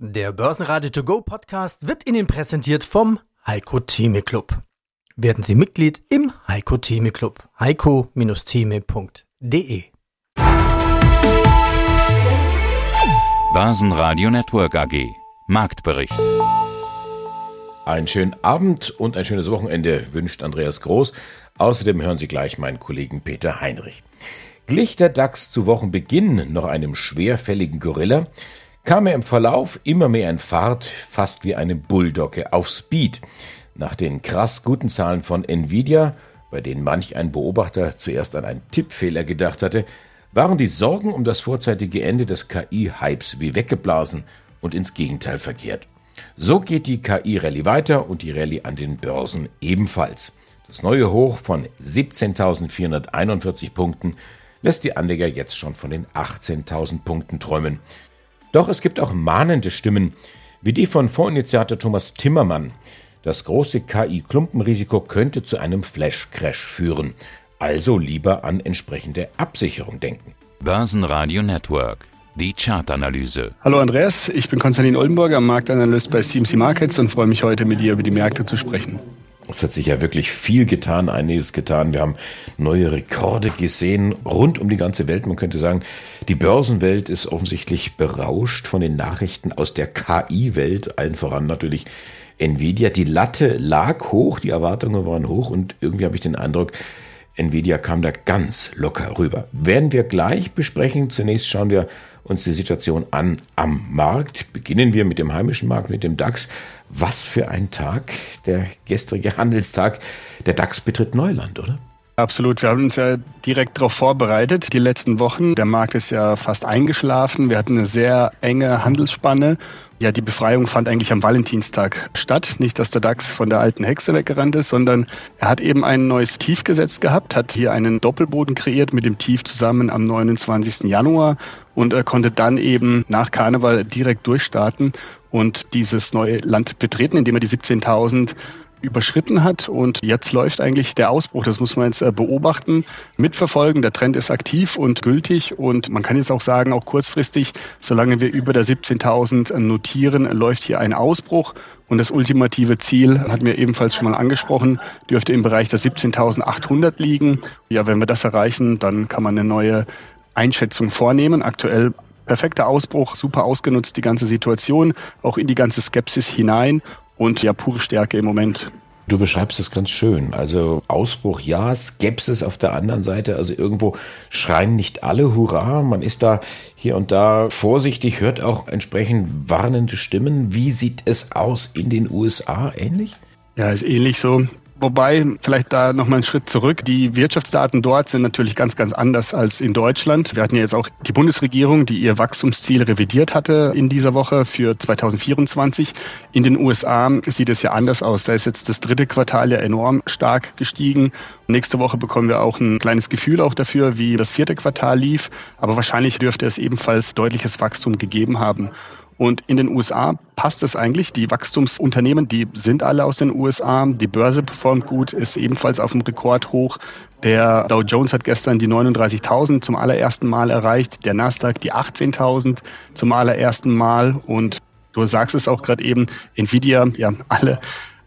Der Börsenradio To Go Podcast wird Ihnen präsentiert vom Heiko Theme Club. Werden Sie Mitglied im Heiko Theme Club. heiko-theme.de Börsenradio Network AG Marktbericht. Einen schönen Abend und ein schönes Wochenende wünscht Andreas Groß. Außerdem hören Sie gleich meinen Kollegen Peter Heinrich. Glich der DAX zu Wochenbeginn noch einem schwerfälligen Gorilla, kam er im Verlauf immer mehr in Fahrt, fast wie eine Bulldogge auf Speed. Nach den krass guten Zahlen von Nvidia, bei denen manch ein Beobachter zuerst an einen Tippfehler gedacht hatte, waren die Sorgen um das vorzeitige Ende des KI-Hypes wie weggeblasen und ins Gegenteil verkehrt. So geht die KI-Rallye weiter und die Rallye an den Börsen ebenfalls. Das neue Hoch von 17.441 Punkten lässt die Anleger jetzt schon von den 18.000 Punkten träumen. Doch es gibt auch mahnende Stimmen, wie die von Fondsinitiator Thomas Timmermann. Das große KI-Klumpenrisiko könnte zu einem Flash-Crash führen. Also lieber an entsprechende Absicherung denken. Börsenradio Network. Die Chartanalyse. Hallo Andreas, ich bin Konstantin Oldenburger, Marktanalyst bei CMC Markets und freue mich heute mit dir über die Märkte zu sprechen. Es hat sich ja wirklich viel getan, einiges getan. Wir haben neue Rekorde gesehen rund um die ganze Welt. Man könnte sagen, die Börsenwelt ist offensichtlich berauscht von den Nachrichten aus der KI-Welt, allen voran natürlich Nvidia. Die Latte lag hoch, die Erwartungen waren hoch und irgendwie habe ich den Eindruck, Nvidia kam da ganz locker rüber. Werden wir gleich besprechen. Zunächst schauen wir uns die Situation an am Markt. Beginnen wir mit dem heimischen Markt, mit dem DAX. Was für ein Tag, der gestrige Handelstag. Der DAX betritt Neuland, oder? Absolut. Wir haben uns ja direkt darauf vorbereitet, die letzten Wochen. Der Markt ist ja fast eingeschlafen. Wir hatten eine sehr enge Handelsspanne. Ja, die Befreiung fand eigentlich am Valentinstag statt. Nicht, dass der DAX von der alten Hexe weggerannt ist, sondern er hat eben ein neues Tief gesetzt gehabt, hat hier einen Doppelboden kreiert mit dem Tief zusammen am 29. Januar und er konnte dann eben nach Karneval direkt durchstarten und dieses neue Land betreten, indem er die 17.000 überschritten hat und jetzt läuft eigentlich der Ausbruch. Das muss man jetzt äh, beobachten, mitverfolgen. Der Trend ist aktiv und gültig und man kann jetzt auch sagen, auch kurzfristig, solange wir über der 17.000 notieren, läuft hier ein Ausbruch und das ultimative Ziel, hatten wir ebenfalls schon mal angesprochen, dürfte im Bereich der 17.800 liegen. Ja, wenn wir das erreichen, dann kann man eine neue Einschätzung vornehmen. Aktuell perfekter Ausbruch, super ausgenutzt die ganze Situation, auch in die ganze Skepsis hinein und ja, pure Stärke im Moment. Du beschreibst es ganz schön. Also Ausbruch ja, Skepsis auf der anderen Seite. Also irgendwo schreien nicht alle Hurra. Man ist da hier und da vorsichtig, hört auch entsprechend warnende Stimmen. Wie sieht es aus in den USA? Ähnlich? Ja, ist ähnlich so. Wobei, vielleicht da nochmal einen Schritt zurück. Die Wirtschaftsdaten dort sind natürlich ganz, ganz anders als in Deutschland. Wir hatten ja jetzt auch die Bundesregierung, die ihr Wachstumsziel revidiert hatte in dieser Woche für 2024. In den USA sieht es ja anders aus. Da ist jetzt das dritte Quartal ja enorm stark gestiegen. Nächste Woche bekommen wir auch ein kleines Gefühl auch dafür, wie das vierte Quartal lief. Aber wahrscheinlich dürfte es ebenfalls deutliches Wachstum gegeben haben. Und in den USA passt es eigentlich. Die Wachstumsunternehmen, die sind alle aus den USA. Die Börse performt gut, ist ebenfalls auf dem Rekordhoch. Der Dow Jones hat gestern die 39.000 zum allerersten Mal erreicht. Der Nasdaq die 18.000 zum allerersten Mal. Und du sagst es auch gerade eben, Nvidia, ja, alle,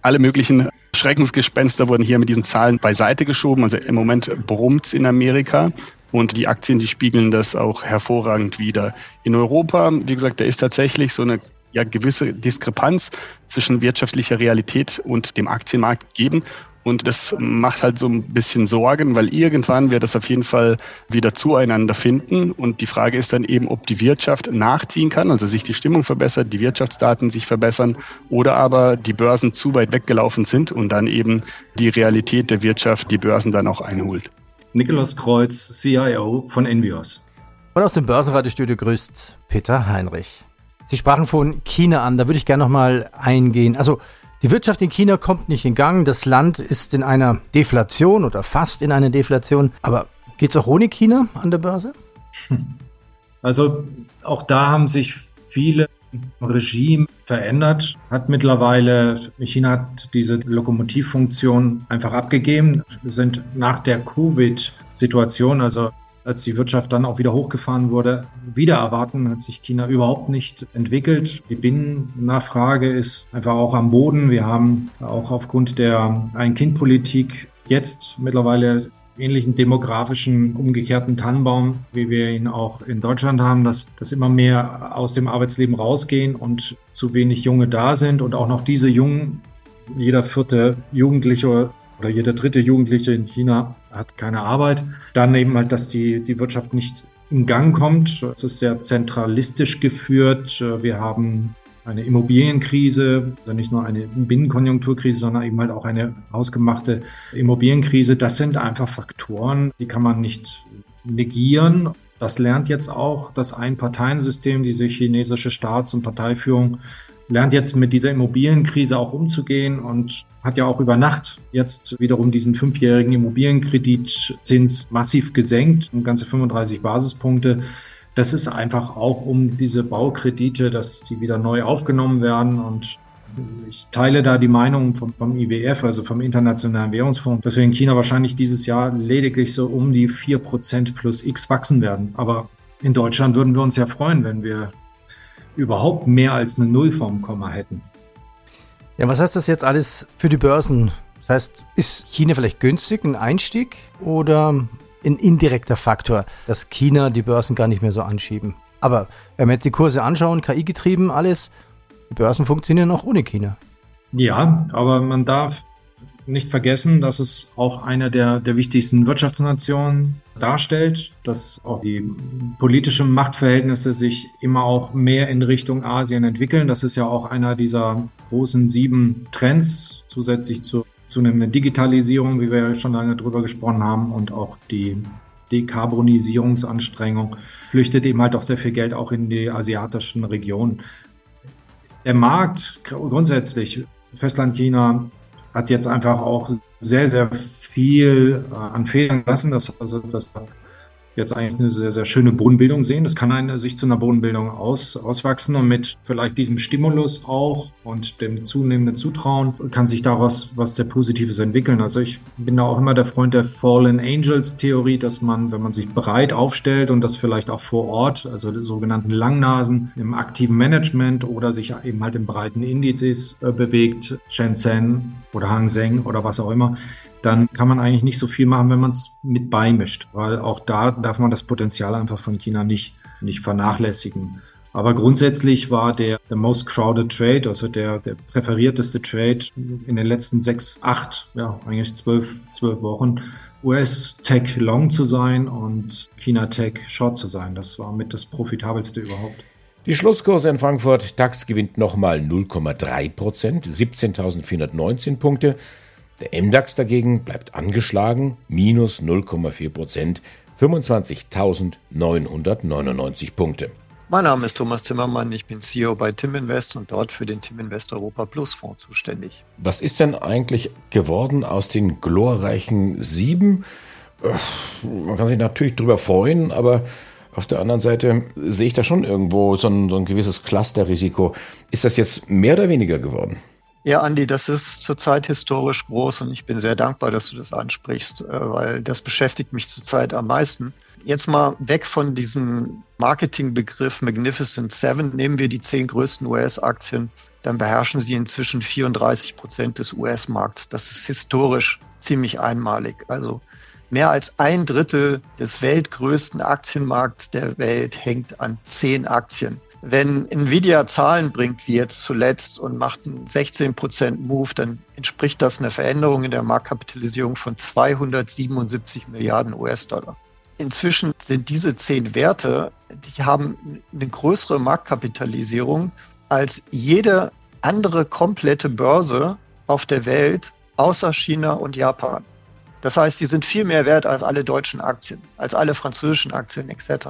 alle möglichen Schreckensgespenster wurden hier mit diesen Zahlen beiseite geschoben. Also im Moment brummt's in Amerika. Und die Aktien, die spiegeln das auch hervorragend wieder. In Europa, wie gesagt, da ist tatsächlich so eine ja, gewisse Diskrepanz zwischen wirtschaftlicher Realität und dem Aktienmarkt geben. Und das macht halt so ein bisschen Sorgen, weil irgendwann wird das auf jeden Fall wieder zueinander finden. Und die Frage ist dann eben, ob die Wirtschaft nachziehen kann, also sich die Stimmung verbessert, die Wirtschaftsdaten sich verbessern oder aber die Börsen zu weit weggelaufen sind und dann eben die Realität der Wirtschaft die Börsen dann auch einholt. Nikolaus Kreuz, CIO von Envios. Und aus dem Börsenradiostudio grüßt Peter Heinrich. Sie sprachen von China an, da würde ich gerne nochmal eingehen. Also die Wirtschaft in China kommt nicht in Gang, das Land ist in einer Deflation oder fast in einer Deflation. Aber geht es auch ohne China an der Börse? Also auch da haben sich viele Regime verändert, hat mittlerweile, China hat diese Lokomotivfunktion einfach abgegeben. Wir sind nach der Covid-Situation, also als die Wirtschaft dann auch wieder hochgefahren wurde, wieder erwarten, hat sich China überhaupt nicht entwickelt. Die Binnennachfrage ist einfach auch am Boden. Wir haben auch aufgrund der Ein-Kind-Politik jetzt mittlerweile ähnlichen demografischen umgekehrten Tannenbaum, wie wir ihn auch in Deutschland haben, dass, dass immer mehr aus dem Arbeitsleben rausgehen und zu wenig Junge da sind und auch noch diese Jungen, jeder vierte Jugendliche oder jeder dritte Jugendliche in China hat keine Arbeit. Dann eben halt, dass die, die Wirtschaft nicht in Gang kommt. Es ist sehr zentralistisch geführt. Wir haben eine Immobilienkrise, also nicht nur eine Binnenkonjunkturkrise, sondern eben halt auch eine ausgemachte Immobilienkrise. Das sind einfach Faktoren, die kann man nicht negieren. Das lernt jetzt auch das Einparteiensystem, diese chinesische Staats- und Parteiführung lernt jetzt mit dieser Immobilienkrise auch umzugehen und hat ja auch über Nacht jetzt wiederum diesen fünfjährigen Immobilienkreditzins massiv gesenkt, um ganze 35 Basispunkte. Das ist einfach auch um diese Baukredite, dass die wieder neu aufgenommen werden und ich teile da die Meinung vom, vom, IWF, also vom Internationalen Währungsfonds, dass wir in China wahrscheinlich dieses Jahr lediglich so um die 4% plus X wachsen werden. Aber in Deutschland würden wir uns ja freuen, wenn wir überhaupt mehr als eine Null vorm Komma hätten. Ja, was heißt das jetzt alles für die Börsen? Das heißt, ist China vielleicht günstig, ein Einstieg oder ein indirekter Faktor, dass China die Börsen gar nicht mehr so anschieben? Aber wenn wir jetzt die Kurse anschauen, KI getrieben, alles, die Börsen funktionieren auch ohne China. Ja, aber man darf nicht vergessen, dass es auch eine der, der wichtigsten Wirtschaftsnationen darstellt, dass auch die politischen Machtverhältnisse sich immer auch mehr in Richtung Asien entwickeln. Das ist ja auch einer dieser großen sieben Trends zusätzlich zur zunehmenden Digitalisierung, wie wir ja schon lange drüber gesprochen haben, und auch die Dekarbonisierungsanstrengung flüchtet eben halt auch sehr viel Geld auch in die asiatischen Regionen. Der Markt grundsätzlich, Festland China, hat jetzt einfach auch sehr, sehr viel äh, an Fehlern lassen. Das, also, das jetzt eigentlich eine sehr, sehr schöne Bodenbildung sehen. Das kann eine, sich zu einer Bodenbildung aus, auswachsen und mit vielleicht diesem Stimulus auch und dem zunehmenden Zutrauen kann sich daraus was sehr Positives entwickeln. Also ich bin da auch immer der Freund der Fallen Angels Theorie, dass man, wenn man sich breit aufstellt und das vielleicht auch vor Ort, also sogenannten Langnasen im aktiven Management oder sich eben halt in breiten Indizes äh, bewegt, Shenzhen oder Hang Seng oder was auch immer, dann kann man eigentlich nicht so viel machen, wenn man es mit beimischt, weil auch da darf man das Potenzial einfach von China nicht, nicht vernachlässigen. Aber grundsätzlich war der, der most crowded trade, also der, der präferierteste Trade in den letzten sechs, acht, ja, eigentlich zwölf, zwölf Wochen, US Tech Long zu sein und China Tech Short zu sein. Das war mit das profitabelste überhaupt. Die Schlusskurse in Frankfurt, DAX gewinnt nochmal 0,3 Prozent, 17.419 Punkte. Der MDAX dagegen bleibt angeschlagen, minus 0,4 Prozent, 25.999 Punkte. Mein Name ist Thomas Zimmermann, ich bin CEO bei Tim Invest und dort für den Tim Invest Europa Plus Fonds zuständig. Was ist denn eigentlich geworden aus den glorreichen sieben? Man kann sich natürlich drüber freuen, aber auf der anderen Seite sehe ich da schon irgendwo so ein, so ein gewisses Clusterrisiko. Ist das jetzt mehr oder weniger geworden? Ja, Andi, das ist zurzeit historisch groß und ich bin sehr dankbar, dass du das ansprichst, äh, weil das beschäftigt mich zurzeit am meisten. Jetzt mal weg von diesem Marketingbegriff Magnificent Seven, nehmen wir die zehn größten US-Aktien, dann beherrschen sie inzwischen 34 Prozent des US-Markts. Das ist historisch ziemlich einmalig. Also mehr als ein Drittel des weltgrößten Aktienmarkts der Welt hängt an zehn Aktien. Wenn Nvidia Zahlen bringt, wie jetzt zuletzt, und macht einen 16% Move, dann entspricht das einer Veränderung in der Marktkapitalisierung von 277 Milliarden US-Dollar. Inzwischen sind diese zehn Werte, die haben eine größere Marktkapitalisierung als jede andere komplette Börse auf der Welt außer China und Japan. Das heißt, sie sind viel mehr wert als alle deutschen Aktien, als alle französischen Aktien etc.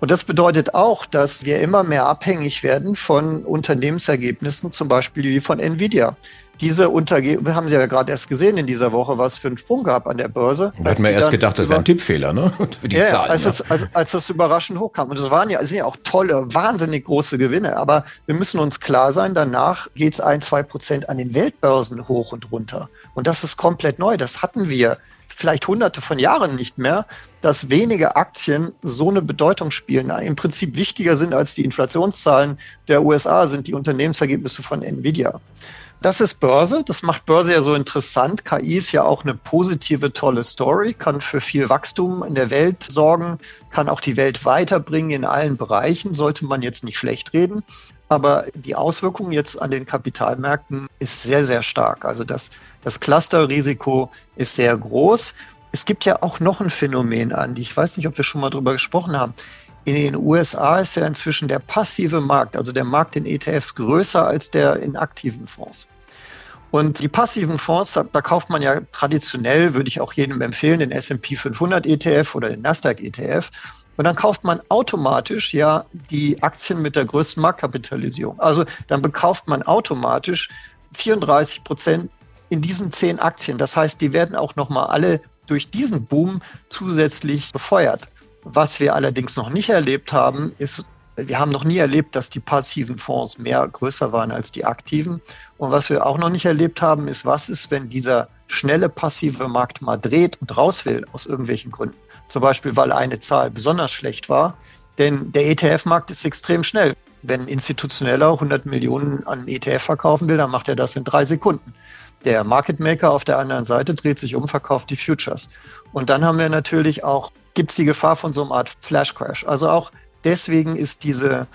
Und das bedeutet auch, dass wir immer mehr abhängig werden von Unternehmensergebnissen, zum Beispiel wie von Nvidia. diese Unterge wir haben Sie ja gerade erst gesehen in dieser Woche, was für einen Sprung gab an der Börse. Da hat man erst gedacht, das wäre ein Tippfehler, ne? Für die ja, Zahlen, als, ja. es, als, als das überraschend hochkam. Und es waren ja, sind ja auch tolle, wahnsinnig große Gewinne. Aber wir müssen uns klar sein, danach geht es ein, zwei Prozent an den Weltbörsen hoch und runter. Und das ist komplett neu. Das hatten wir vielleicht hunderte von Jahren nicht mehr, dass wenige Aktien so eine Bedeutung spielen, im Prinzip wichtiger sind als die Inflationszahlen der USA, sind die Unternehmensergebnisse von Nvidia. Das ist Börse. Das macht Börse ja so interessant. KI ist ja auch eine positive, tolle Story, kann für viel Wachstum in der Welt sorgen, kann auch die Welt weiterbringen in allen Bereichen, sollte man jetzt nicht schlecht reden. Aber die Auswirkung jetzt an den Kapitalmärkten ist sehr, sehr stark. Also das, das Clusterrisiko ist sehr groß. Es gibt ja auch noch ein Phänomen an, die ich weiß nicht, ob wir schon mal drüber gesprochen haben. In den USA ist ja inzwischen der passive Markt, also der Markt in ETFs, größer als der in aktiven Fonds. Und die passiven Fonds, da, da kauft man ja traditionell, würde ich auch jedem empfehlen, den S&P 500 ETF oder den Nasdaq ETF. Und dann kauft man automatisch ja die Aktien mit der größten Marktkapitalisierung. Also dann bekauft man automatisch 34 Prozent in diesen zehn Aktien. Das heißt, die werden auch nochmal alle durch diesen Boom zusätzlich befeuert. Was wir allerdings noch nicht erlebt haben, ist, wir haben noch nie erlebt, dass die passiven Fonds mehr größer waren als die aktiven. Und was wir auch noch nicht erlebt haben, ist, was ist, wenn dieser schnelle passive Markt mal dreht und raus will aus irgendwelchen Gründen. Zum Beispiel, weil eine Zahl besonders schlecht war. Denn der ETF-Markt ist extrem schnell. Wenn ein Institutioneller 100 Millionen an ETF verkaufen will, dann macht er das in drei Sekunden. Der Market Maker auf der anderen Seite dreht sich um, verkauft die Futures. Und dann haben wir natürlich auch gibt es die Gefahr von so einer Art Flash Crash. Also auch deswegen ist diese,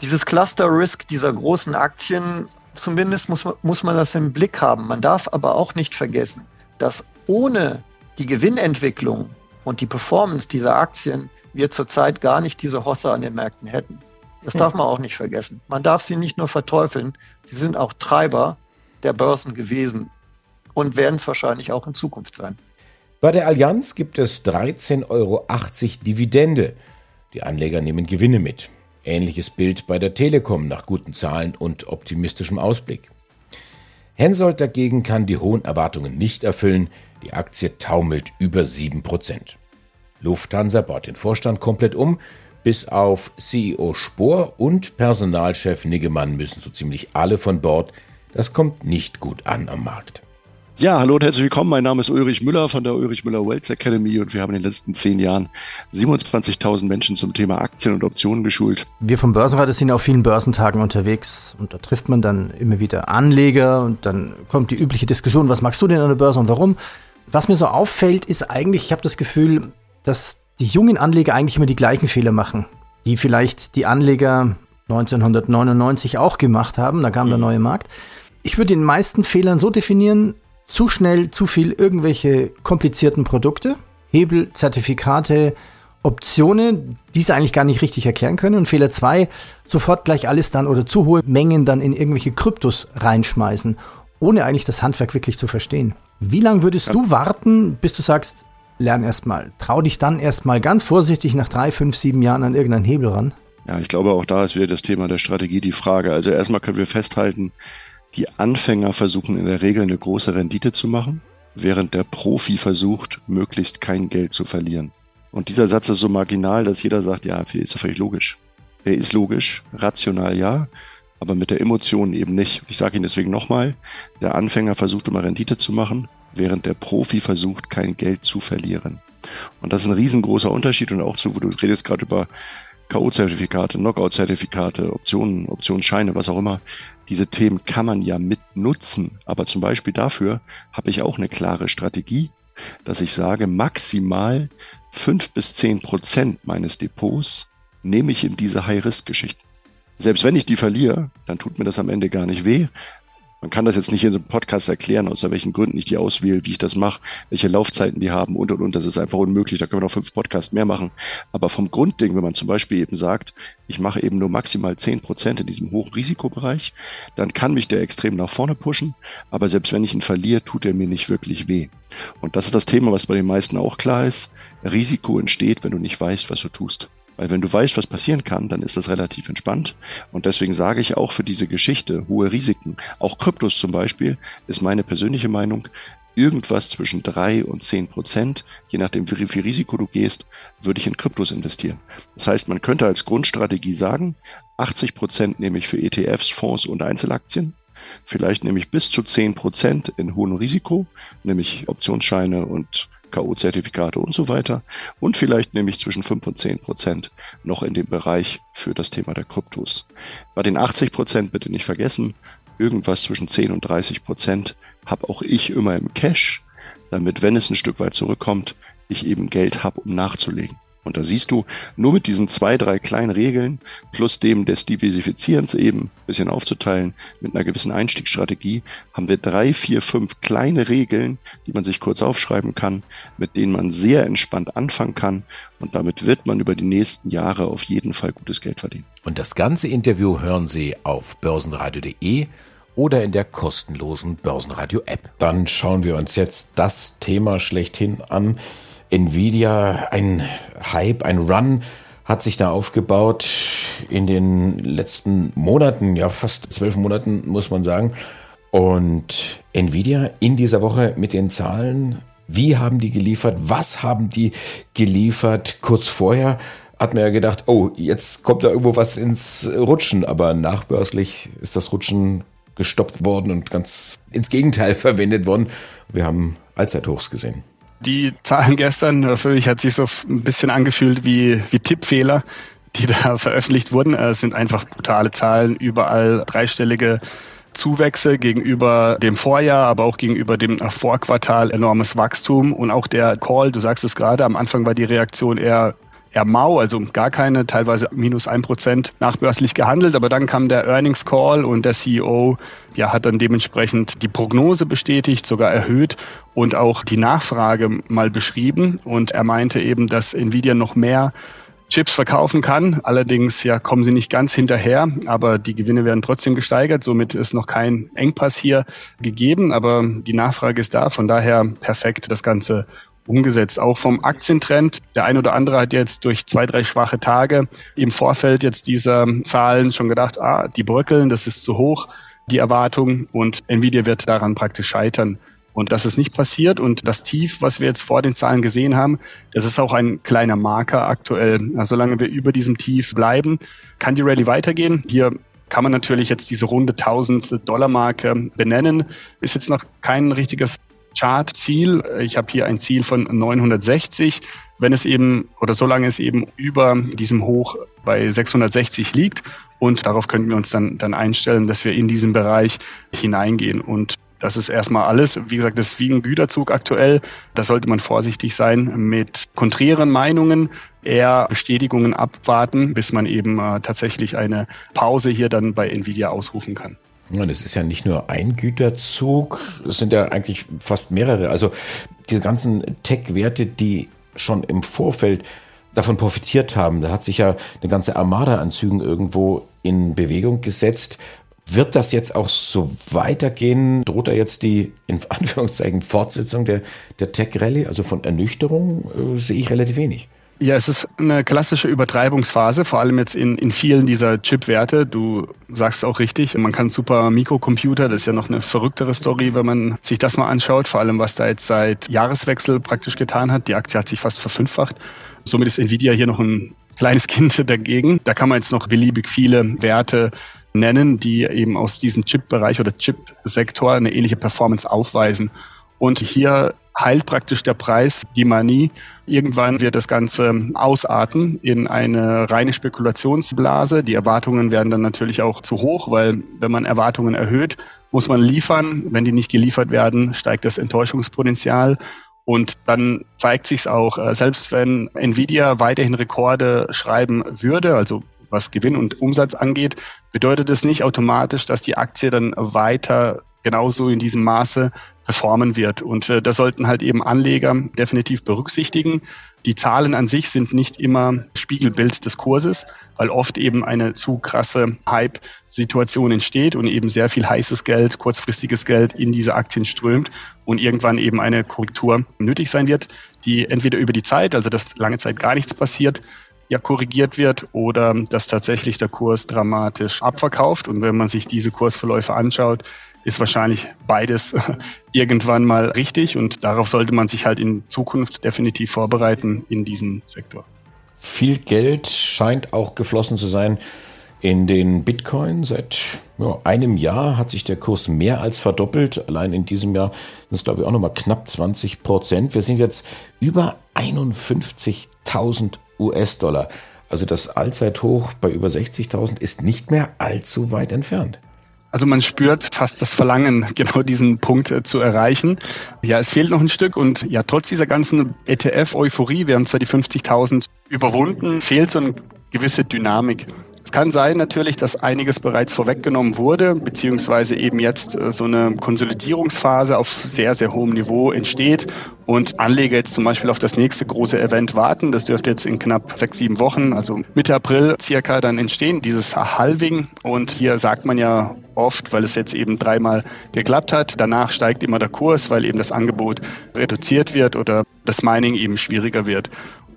dieses Cluster Risk dieser großen Aktien, zumindest muss man, muss man das im Blick haben. Man darf aber auch nicht vergessen, dass ohne die Gewinnentwicklung und die Performance dieser Aktien wir zurzeit gar nicht diese Hosse an den Märkten hätten. Das darf man auch nicht vergessen. Man darf sie nicht nur verteufeln, sie sind auch Treiber der Börsen gewesen und werden es wahrscheinlich auch in Zukunft sein. Bei der Allianz gibt es 13,80 Euro Dividende. Die Anleger nehmen Gewinne mit. Ähnliches Bild bei der Telekom nach guten Zahlen und optimistischem Ausblick. Hensoldt dagegen kann die hohen Erwartungen nicht erfüllen. Die Aktie taumelt über 7%. Lufthansa baut den Vorstand komplett um. Bis auf CEO Spohr und Personalchef Niggemann müssen so ziemlich alle von Bord. Das kommt nicht gut an am Markt. Ja, hallo und herzlich willkommen. Mein Name ist Ulrich Müller von der Ulrich Müller Wealth Academy und wir haben in den letzten zehn Jahren 27.000 Menschen zum Thema Aktien und Optionen geschult. Wir vom Börsenrat sind auf vielen Börsentagen unterwegs und da trifft man dann immer wieder Anleger und dann kommt die übliche Diskussion, was magst du denn an der Börse und warum? Was mir so auffällt, ist eigentlich, ich habe das Gefühl, dass die jungen Anleger eigentlich immer die gleichen Fehler machen, die vielleicht die Anleger 1999 auch gemacht haben, da kam der neue Markt. Ich würde den meisten Fehlern so definieren, zu schnell zu viel irgendwelche komplizierten Produkte, Hebel, Zertifikate, Optionen, die sie eigentlich gar nicht richtig erklären können. Und Fehler zwei, sofort gleich alles dann oder zu hohe Mengen dann in irgendwelche Kryptos reinschmeißen, ohne eigentlich das Handwerk wirklich zu verstehen. Wie lange würdest ja. du warten, bis du sagst, lern erstmal, trau dich dann erstmal ganz vorsichtig nach drei, fünf, sieben Jahren an irgendeinen Hebel ran? Ja, ich glaube, auch da ist wieder das Thema der Strategie die Frage. Also erstmal können wir festhalten, die Anfänger versuchen in der Regel eine große Rendite zu machen, während der Profi versucht, möglichst kein Geld zu verlieren. Und dieser Satz ist so marginal, dass jeder sagt, ja, ist doch völlig logisch. Er ist logisch, rational ja, aber mit der Emotion eben nicht. Ich sage Ihnen deswegen nochmal, der Anfänger versucht immer Rendite zu machen, während der Profi versucht, kein Geld zu verlieren. Und das ist ein riesengroßer Unterschied und auch zu, wo du redest gerade über K.O.-Zertifikate, Knockout-Zertifikate, Optionen, Optionsscheine, was auch immer. Diese Themen kann man ja mitnutzen. Aber zum Beispiel dafür habe ich auch eine klare Strategie, dass ich sage, maximal fünf bis zehn Prozent meines Depots nehme ich in diese High-Risk-Geschichten. Selbst wenn ich die verliere, dann tut mir das am Ende gar nicht weh, man kann das jetzt nicht in so einem Podcast erklären, aus welchen Gründen ich die auswähle, wie ich das mache, welche Laufzeiten die haben und und und. Das ist einfach unmöglich. Da können wir noch fünf Podcasts mehr machen. Aber vom Grundding, wenn man zum Beispiel eben sagt, ich mache eben nur maximal zehn Prozent in diesem hohen Risikobereich, dann kann mich der extrem nach vorne pushen. Aber selbst wenn ich ihn verliere, tut er mir nicht wirklich weh. Und das ist das Thema, was bei den meisten auch klar ist. Risiko entsteht, wenn du nicht weißt, was du tust. Weil wenn du weißt, was passieren kann, dann ist das relativ entspannt. Und deswegen sage ich auch für diese Geschichte hohe Risiken. Auch Kryptos zum Beispiel ist meine persönliche Meinung, irgendwas zwischen drei und zehn Prozent, je nachdem wie viel Risiko du gehst, würde ich in Kryptos investieren. Das heißt, man könnte als Grundstrategie sagen, 80 Prozent nehme ich für ETFs, Fonds und Einzelaktien. Vielleicht nehme ich bis zu zehn Prozent in hohem Risiko, nämlich Optionsscheine und K.O.-Zertifikate und so weiter. Und vielleicht nehme ich zwischen 5 und 10 Prozent noch in dem Bereich für das Thema der Kryptos. Bei den 80 Prozent bitte nicht vergessen, irgendwas zwischen 10 und 30 Prozent habe auch ich immer im Cash, damit, wenn es ein Stück weit zurückkommt, ich eben Geld habe, um nachzulegen. Und da siehst du, nur mit diesen zwei, drei kleinen Regeln plus dem des Diversifizierens eben ein bisschen aufzuteilen mit einer gewissen Einstiegsstrategie, haben wir drei, vier, fünf kleine Regeln, die man sich kurz aufschreiben kann, mit denen man sehr entspannt anfangen kann. Und damit wird man über die nächsten Jahre auf jeden Fall gutes Geld verdienen. Und das ganze Interview hören Sie auf börsenradio.de oder in der kostenlosen Börsenradio-App. Dann schauen wir uns jetzt das Thema schlechthin an. Nvidia, ein Hype, ein Run hat sich da aufgebaut in den letzten Monaten, ja fast zwölf Monaten muss man sagen. Und Nvidia in dieser Woche mit den Zahlen, wie haben die geliefert, was haben die geliefert? Kurz vorher hat man ja gedacht, oh, jetzt kommt da irgendwo was ins Rutschen, aber nachbörslich ist das Rutschen gestoppt worden und ganz ins Gegenteil verwendet worden. Wir haben Allzeithochs gesehen. Die Zahlen gestern, für mich hat sich so ein bisschen angefühlt wie, wie Tippfehler, die da veröffentlicht wurden. Es sind einfach brutale Zahlen, überall dreistellige Zuwächse gegenüber dem Vorjahr, aber auch gegenüber dem Vorquartal enormes Wachstum und auch der Call, du sagst es gerade, am Anfang war die Reaktion eher eher mau, also gar keine, teilweise minus ein Prozent nachbörslich gehandelt. Aber dann kam der Earnings Call und der CEO ja, hat dann dementsprechend die Prognose bestätigt, sogar erhöht und auch die Nachfrage mal beschrieben. Und er meinte eben, dass Nvidia noch mehr Chips verkaufen kann. Allerdings ja kommen sie nicht ganz hinterher, aber die Gewinne werden trotzdem gesteigert. Somit ist noch kein Engpass hier gegeben, aber die Nachfrage ist da. Von daher perfekt das Ganze umgesetzt. Auch vom Aktientrend. Der ein oder andere hat jetzt durch zwei, drei schwache Tage im Vorfeld jetzt dieser Zahlen schon gedacht, ah, die bröckeln, das ist zu hoch, die Erwartung und Nvidia wird daran praktisch scheitern. Und das ist nicht passiert. Und das Tief, was wir jetzt vor den Zahlen gesehen haben, das ist auch ein kleiner Marker aktuell. Solange wir über diesem Tief bleiben, kann die Rallye weitergehen. Hier kann man natürlich jetzt diese runde 1000 Dollar Marke benennen. Ist jetzt noch kein richtiges Chart-Ziel. Ich habe hier ein Ziel von 960. Wenn es eben oder solange es eben über diesem Hoch bei 660 liegt und darauf könnten wir uns dann, dann einstellen, dass wir in diesen Bereich hineingehen und das ist erstmal alles. Wie gesagt, das ist wie ein Güterzug aktuell. Da sollte man vorsichtig sein mit konträren Meinungen, eher Bestätigungen abwarten, bis man eben äh, tatsächlich eine Pause hier dann bei Nvidia ausrufen kann. Und es ist ja nicht nur ein Güterzug, es sind ja eigentlich fast mehrere. Also die ganzen Tech-Werte, die schon im Vorfeld davon profitiert haben, da hat sich ja eine ganze Armada an Zügen irgendwo in Bewegung gesetzt. Wird das jetzt auch so weitergehen? Droht da jetzt die, in Anführungszeichen, Fortsetzung der, der Tech-Rallye? Also von Ernüchterung äh, sehe ich relativ wenig. Ja, es ist eine klassische Übertreibungsphase, vor allem jetzt in, in vielen dieser Chip-Werte. Du sagst auch richtig, man kann super Mikrocomputer, das ist ja noch eine verrücktere Story, wenn man sich das mal anschaut, vor allem was da jetzt seit Jahreswechsel praktisch getan hat. Die Aktie hat sich fast verfünffacht. Somit ist Nvidia hier noch ein kleines Kind dagegen. Da kann man jetzt noch beliebig viele Werte nennen, die eben aus diesem Chip-Bereich oder Chip-Sektor eine ähnliche Performance aufweisen. Und hier heilt praktisch der Preis die Manie. Irgendwann wird das Ganze ausarten in eine reine Spekulationsblase. Die Erwartungen werden dann natürlich auch zu hoch, weil wenn man Erwartungen erhöht, muss man liefern. Wenn die nicht geliefert werden, steigt das Enttäuschungspotenzial. Und dann zeigt sich auch, äh, selbst wenn Nvidia weiterhin Rekorde schreiben würde, also was Gewinn und Umsatz angeht, bedeutet es nicht automatisch, dass die Aktie dann weiter genauso in diesem Maße performen wird. Und äh, das sollten halt eben Anleger definitiv berücksichtigen. Die Zahlen an sich sind nicht immer Spiegelbild des Kurses, weil oft eben eine zu krasse Hype-Situation entsteht und eben sehr viel heißes Geld, kurzfristiges Geld in diese Aktien strömt und irgendwann eben eine Korrektur nötig sein wird, die entweder über die Zeit, also dass lange Zeit gar nichts passiert, ja korrigiert wird oder dass tatsächlich der Kurs dramatisch abverkauft. Und wenn man sich diese Kursverläufe anschaut, ist wahrscheinlich beides irgendwann mal richtig und darauf sollte man sich halt in Zukunft definitiv vorbereiten in diesem Sektor. Viel Geld scheint auch geflossen zu sein in den Bitcoin. Seit ja, einem Jahr hat sich der Kurs mehr als verdoppelt. Allein in diesem Jahr sind es, glaube ich, auch nochmal knapp 20 Prozent. Wir sind jetzt über 51.000 US-Dollar. Also das Allzeithoch bei über 60.000 ist nicht mehr allzu weit entfernt. Also man spürt fast das Verlangen, genau diesen Punkt äh, zu erreichen. Ja, es fehlt noch ein Stück und ja, trotz dieser ganzen ETF-Euphorie, wir haben zwar die 50.000 überwunden, fehlt so eine gewisse Dynamik. Es kann sein natürlich, dass einiges bereits vorweggenommen wurde, beziehungsweise eben jetzt äh, so eine Konsolidierungsphase auf sehr, sehr hohem Niveau entsteht und Anleger jetzt zum Beispiel auf das nächste große Event warten. Das dürfte jetzt in knapp sechs, sieben Wochen, also Mitte April circa dann entstehen, dieses Halving. Und hier sagt man ja oft, weil es jetzt eben dreimal geklappt hat, danach steigt immer der Kurs, weil eben das Angebot reduziert wird oder das Mining eben schwieriger wird.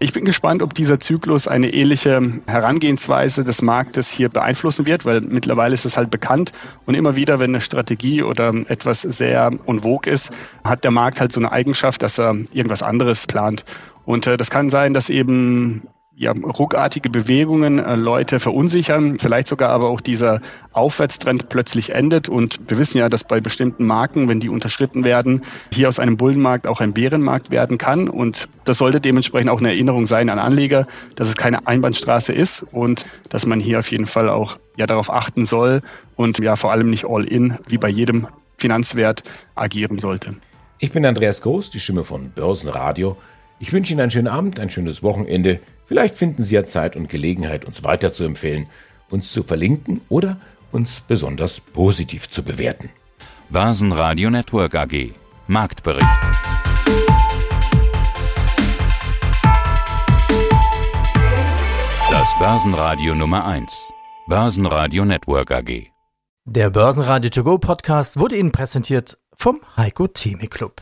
Ich bin gespannt, ob dieser Zyklus eine ähnliche Herangehensweise des Marktes hier beeinflussen wird, weil mittlerweile ist es halt bekannt und immer wieder, wenn eine Strategie oder etwas sehr vogue ist, hat der Markt halt so eine Eigenschaft, dass er irgendwas anderes plant. Und äh, das kann sein, dass eben ja, ruckartige Bewegungen äh, Leute verunsichern, vielleicht sogar aber auch dieser Aufwärtstrend plötzlich endet. Und wir wissen ja, dass bei bestimmten Marken, wenn die unterschritten werden, hier aus einem Bullenmarkt auch ein Bärenmarkt werden kann. Und das sollte dementsprechend auch eine Erinnerung sein an Anleger, dass es keine Einbahnstraße ist und dass man hier auf jeden Fall auch ja darauf achten soll und ja vor allem nicht all in wie bei jedem Finanzwert agieren sollte. Ich bin Andreas Groß, die Stimme von Börsenradio. Ich wünsche Ihnen einen schönen Abend, ein schönes Wochenende. Vielleicht finden Sie ja Zeit und Gelegenheit, uns weiter zu empfehlen, uns zu verlinken oder uns besonders positiv zu bewerten. Börsenradio Network AG. Marktbericht. Das Börsenradio Nummer 1. Börsenradio Network AG. Der Börsenradio To Go Podcast wurde Ihnen präsentiert vom Heiko Theme Club.